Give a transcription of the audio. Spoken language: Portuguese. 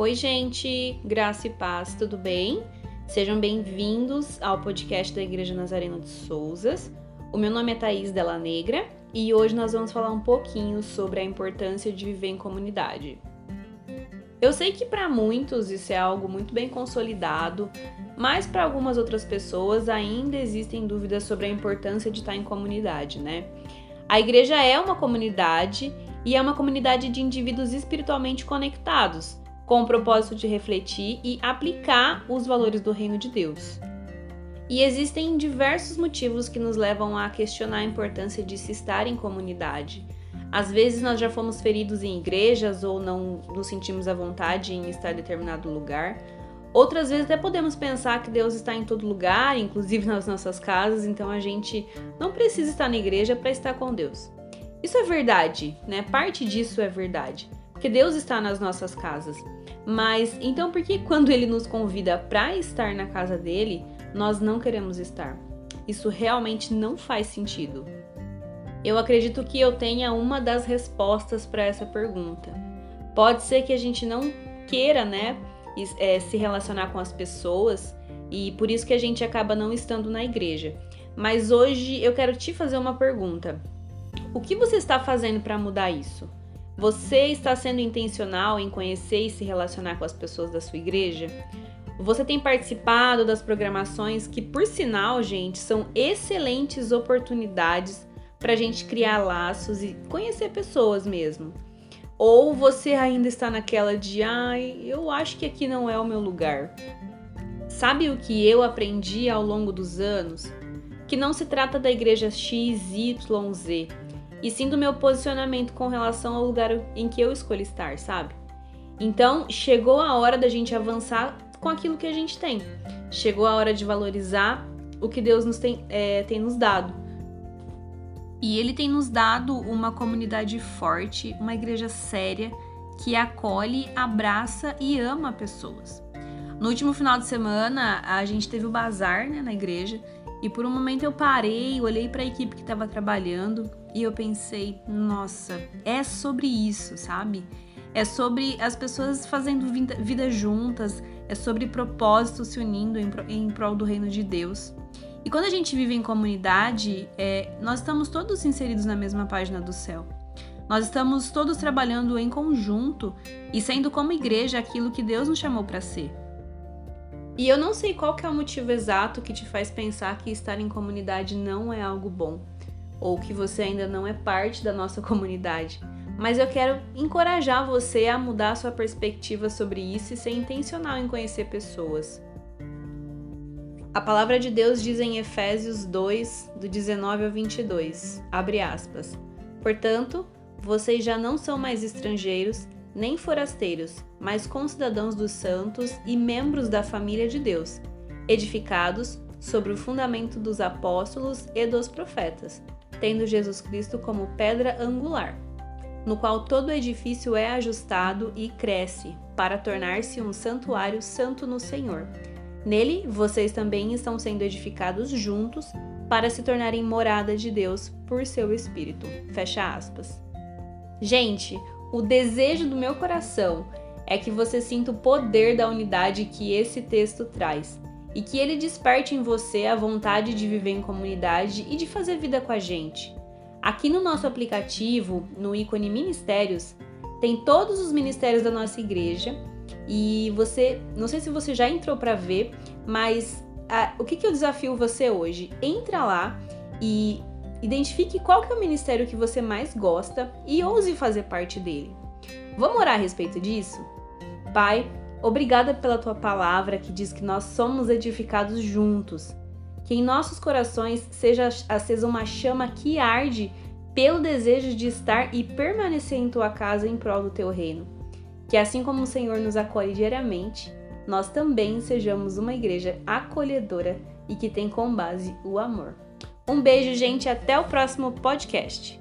Oi, gente, graça e paz, tudo bem? Sejam bem-vindos ao podcast da Igreja Nazarena de Souzas. O meu nome é Thaís Della Negra e hoje nós vamos falar um pouquinho sobre a importância de viver em comunidade. Eu sei que para muitos isso é algo muito bem consolidado, mas para algumas outras pessoas ainda existem dúvidas sobre a importância de estar em comunidade, né? A igreja é uma comunidade e é uma comunidade de indivíduos espiritualmente conectados, com o propósito de refletir e aplicar os valores do reino de Deus. E existem diversos motivos que nos levam a questionar a importância de se estar em comunidade. Às vezes nós já fomos feridos em igrejas ou não nos sentimos à vontade em estar em determinado lugar. Outras vezes até podemos pensar que Deus está em todo lugar, inclusive nas nossas casas, então a gente não precisa estar na igreja para estar com Deus. Isso é verdade, né? Parte disso é verdade, porque Deus está nas nossas casas. Mas então por que quando ele nos convida para estar na casa dele, nós não queremos estar? Isso realmente não faz sentido. Eu acredito que eu tenha uma das respostas para essa pergunta. Pode ser que a gente não queira, né, é, se relacionar com as pessoas e por isso que a gente acaba não estando na igreja. Mas hoje eu quero te fazer uma pergunta. O que você está fazendo para mudar isso? Você está sendo intencional em conhecer e se relacionar com as pessoas da sua igreja? Você tem participado das programações que, por sinal, gente, são excelentes oportunidades para a gente criar laços e conhecer pessoas mesmo. Ou você ainda está naquela de, ai, eu acho que aqui não é o meu lugar. Sabe o que eu aprendi ao longo dos anos? Que não se trata da igreja X, Y, Z, e sim do meu posicionamento com relação ao lugar em que eu escolhi estar, sabe? Então, chegou a hora da gente avançar com aquilo que a gente tem. Chegou a hora de valorizar o que Deus nos tem, é, tem nos dado. E Ele tem nos dado uma comunidade forte, uma igreja séria que acolhe, abraça e ama pessoas. No último final de semana, a gente teve o bazar né, na igreja e por um momento eu parei, olhei para a equipe que estava trabalhando e eu pensei, nossa, é sobre isso, sabe? É sobre as pessoas fazendo vida juntas, é sobre propósitos se unindo em, prol do reino de Deus. E quando a gente vive em comunidade, é, nós estamos todos inseridos na mesma página do céu. Nós estamos todos trabalhando em conjunto e sendo como igreja aquilo que Deus nos chamou para ser. E eu não sei qual é o motivo exato que te faz pensar que estar em comunidade não é algo bom, ou que você ainda não é parte da nossa comunidade. Mas eu quero encorajar você a mudar sua perspectiva sobre isso e ser intencional em conhecer pessoas. A palavra de Deus diz em Efésios 2, do 19 ao 22, abre aspas. Portanto, vocês já não são mais estrangeiros, nem forasteiros, mas concidadãos dos santos e membros da família de Deus, edificados sobre o fundamento dos apóstolos e dos profetas, tendo Jesus Cristo como pedra angular, no qual todo edifício é ajustado e cresce, para tornar-se um santuário santo no Senhor. Nele, vocês também estão sendo edificados juntos para se tornarem morada de Deus por seu Espírito. Fecha aspas. Gente, o desejo do meu coração é que você sinta o poder da unidade que esse texto traz e que ele desperte em você a vontade de viver em comunidade e de fazer vida com a gente. Aqui no nosso aplicativo, no ícone Ministérios, tem todos os ministérios da nossa igreja e você, não sei se você já entrou para ver, mas a, o que, que eu desafio você hoje? Entra lá e Identifique qual que é o ministério que você mais gosta e ouse fazer parte dele. Vamos orar a respeito disso? Pai, obrigada pela tua palavra que diz que nós somos edificados juntos. Que em nossos corações seja acesa uma chama que arde pelo desejo de estar e permanecer em tua casa em prol do teu reino. Que assim como o Senhor nos acolhe diariamente, nós também sejamos uma igreja acolhedora e que tem como base o amor. Um beijo, gente, até o próximo podcast.